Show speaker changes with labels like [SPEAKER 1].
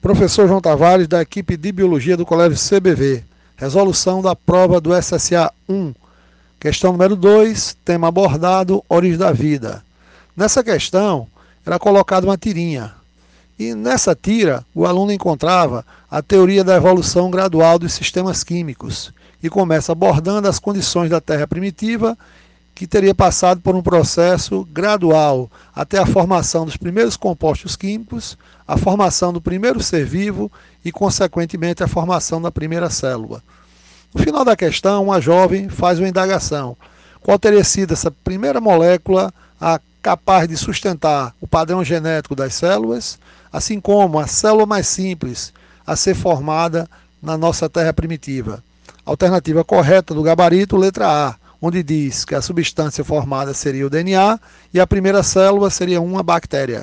[SPEAKER 1] Professor João Tavares, da equipe de Biologia do Colégio CBV. Resolução da prova do SSA 1. Questão número 2, tema abordado, origem da vida. Nessa questão, era colocada uma tirinha. E nessa tira, o aluno encontrava a teoria da evolução gradual dos sistemas químicos e começa abordando as condições da Terra primitiva que teria passado por um processo gradual até a formação dos primeiros compostos químicos, a formação do primeiro ser vivo e, consequentemente, a formação da primeira célula. No final da questão, uma jovem faz uma indagação: qual teria sido essa primeira molécula a capaz de sustentar o padrão genético das células, assim como a célula mais simples a ser formada na nossa Terra primitiva? Alternativa correta do gabarito, letra A onde diz que a substância formada seria o DNA e a primeira célula seria uma bactéria.